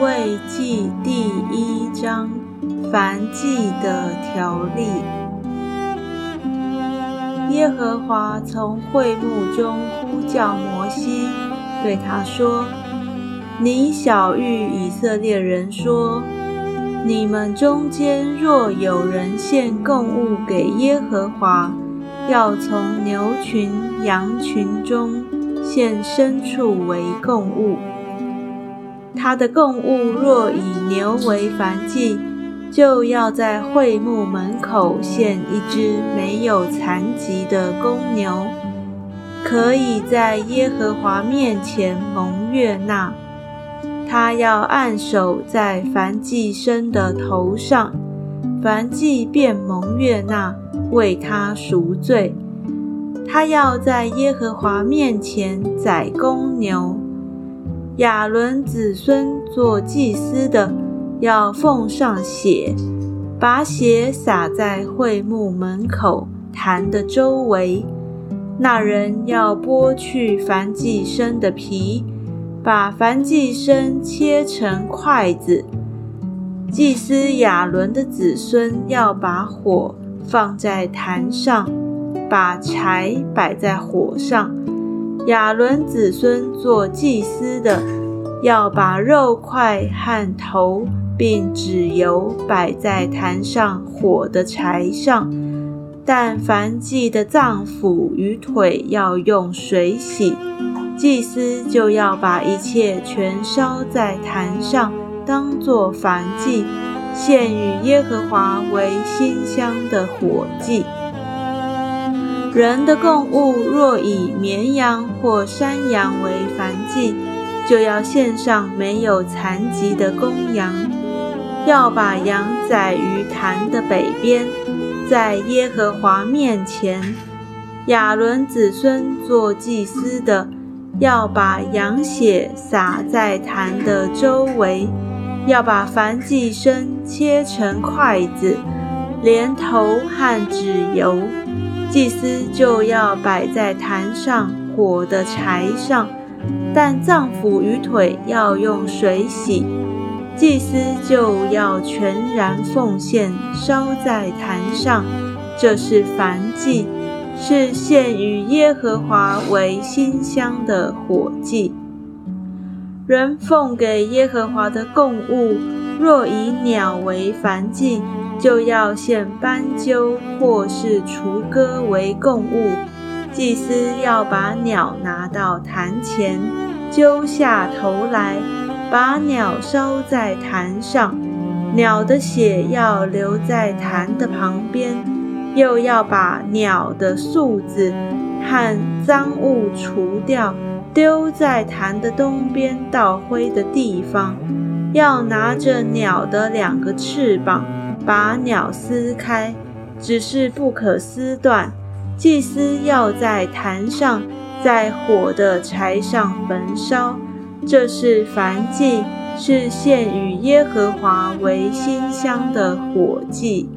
位记第一章凡祭的条例。耶和华从会幕中呼叫摩西，对他说：“你小谕以色列人说：你们中间若有人献供物给耶和华，要从牛群、羊群中献牲畜为供物。”他的供物若以牛为燔祭，就要在会幕门口献一只没有残疾的公牛，可以在耶和华面前蒙悦纳。他要按手在燔祭牲的头上，燔祭便蒙悦纳，为他赎罪。他要在耶和华面前宰公牛。亚伦子孙做祭司的，要奉上血，把血洒在会幕门口坛的周围。那人要剥去凡祭牲的皮，把凡祭牲切成筷子。祭司亚伦的子孙要把火放在坛上，把柴摆在火上。亚伦子孙做祭司的，要把肉块和头，并脂油摆在坛上火的柴上。但凡祭的脏腑与腿要用水洗，祭司就要把一切全烧在坛上，当作燔祭，献与耶和华为馨香的火祭。人的供物若以绵羊或山羊为燔祭，就要献上没有残疾的公羊，要把羊宰于坛的北边，在耶和华面前。亚伦子孙做祭司的，要把羊血洒在坛的周围，要把燔祭牲切成筷子，连头和脂油。祭司就要摆在坛上火的柴上，但脏腑与腿要用水洗。祭司就要全然奉献，烧在坛上，这是燔祭，是献与耶和华为馨香的火祭。人奉给耶和华的供物，若以鸟为燔祭。就要献斑鸠或是雏鸽为供物，祭司要把鸟拿到坛前，揪下头来，把鸟烧在坛上，鸟的血要留在坛的旁边，又要把鸟的素子和脏物除掉，丢在坛的东边倒灰的地方，要拿着鸟的两个翅膀。把鸟撕开，只是不可撕断。祭司要在坛上，在火的柴上焚烧。这是燔祭，是献与耶和华为馨香的火祭。